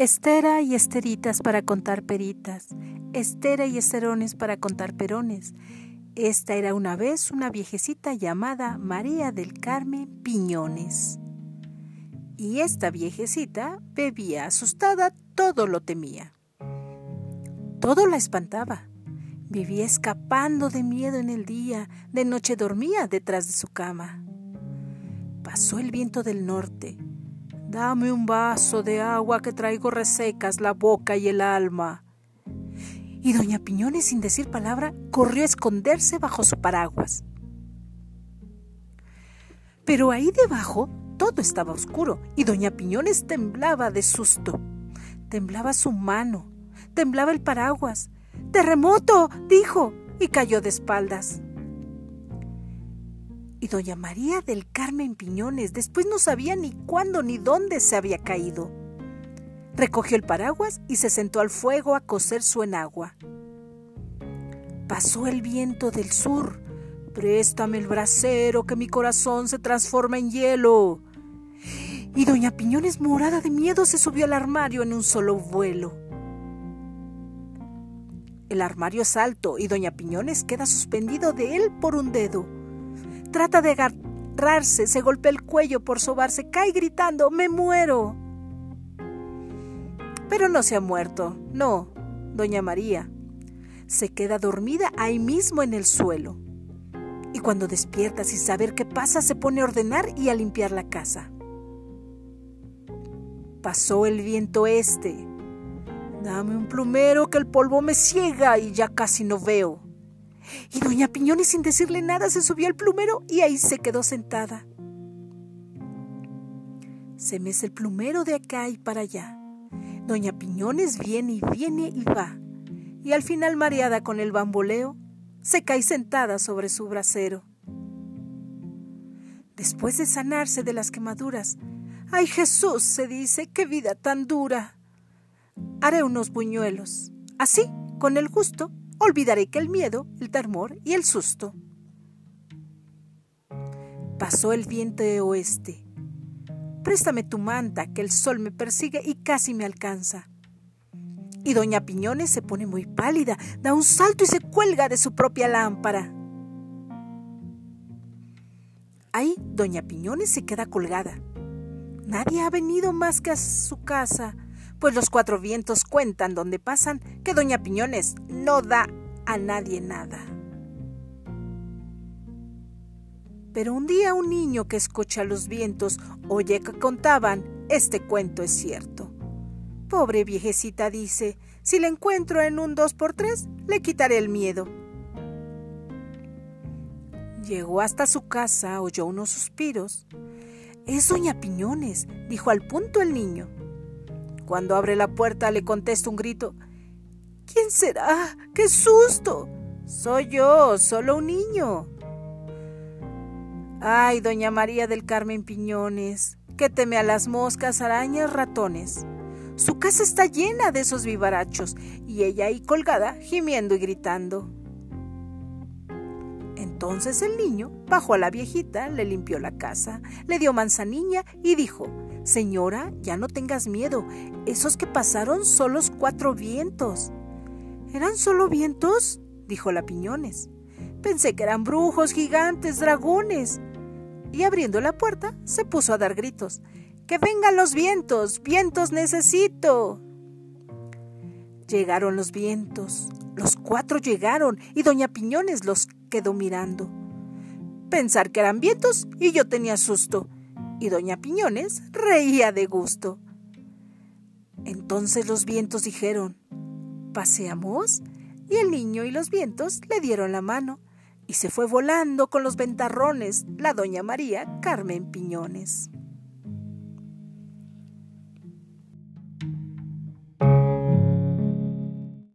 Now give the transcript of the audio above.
Estera y esteritas para contar peritas, estera y esterones para contar perones. Esta era una vez una viejecita llamada María del Carmen Piñones. Y esta viejecita bebía asustada, todo lo temía. Todo la espantaba. Vivía escapando de miedo en el día, de noche dormía detrás de su cama. Pasó el viento del norte, Dame un vaso de agua que traigo resecas la boca y el alma. Y doña Piñones, sin decir palabra, corrió a esconderse bajo su paraguas. Pero ahí debajo todo estaba oscuro y doña Piñones temblaba de susto. Temblaba su mano, temblaba el paraguas. ¡Terremoto! dijo y cayó de espaldas y doña María del Carmen Piñones después no sabía ni cuándo ni dónde se había caído. Recogió el paraguas y se sentó al fuego a cocer su enagua. Pasó el viento del sur. Préstame el brasero que mi corazón se transforma en hielo. Y doña Piñones, morada de miedo, se subió al armario en un solo vuelo. El armario es alto y doña Piñones queda suspendido de él por un dedo. Trata de agarrarse, se golpea el cuello por sobarse, cae gritando, ¡Me muero! Pero no se ha muerto, no, doña María. Se queda dormida ahí mismo en el suelo. Y cuando despierta sin saber qué pasa, se pone a ordenar y a limpiar la casa. Pasó el viento este. Dame un plumero que el polvo me ciega y ya casi no veo. Y doña Piñones, sin decirle nada, se subió al plumero y ahí se quedó sentada. Se mece el plumero de acá y para allá. Doña Piñones viene y viene y va. Y al final, mareada con el bamboleo, se cae sentada sobre su brasero. Después de sanarse de las quemaduras, ¡ay Jesús! se dice, ¡qué vida tan dura! Haré unos buñuelos. Así, con el gusto, olvidaré que el miedo, el temor y el susto. Pasó el viento de oeste. Préstame tu manta, que el sol me persigue y casi me alcanza. Y doña Piñones se pone muy pálida, da un salto y se cuelga de su propia lámpara. Ahí doña Piñones se queda colgada. Nadie ha venido más que a su casa pues los cuatro vientos cuentan donde pasan que Doña Piñones no da a nadie nada. Pero un día un niño que escucha los vientos oye que contaban, este cuento es cierto. Pobre viejecita dice, si le encuentro en un dos por tres, le quitaré el miedo. Llegó hasta su casa, oyó unos suspiros. Es doña Piñones, dijo al punto el niño. Cuando abre la puerta le contesta un grito. ¿Quién será? ¡Qué susto! Soy yo, solo un niño. Ay, doña María del Carmen Piñones, que teme a las moscas, arañas, ratones. Su casa está llena de esos vivarachos y ella ahí colgada, gimiendo y gritando. Entonces el niño bajó a la viejita, le limpió la casa, le dio manzanilla y dijo, Señora, ya no tengas miedo. Esos que pasaron son los cuatro vientos. ¿Eran solo vientos? dijo la Piñones. Pensé que eran brujos, gigantes, dragones. Y abriendo la puerta, se puso a dar gritos. ¡Que vengan los vientos! ¡Vientos necesito! Llegaron los vientos. Los cuatro llegaron y doña Piñones los quedó mirando. Pensar que eran vientos y yo tenía susto y doña Piñones reía de gusto. Entonces los vientos dijeron, ¿paseamos? Y el niño y los vientos le dieron la mano y se fue volando con los ventarrones la doña María Carmen Piñones.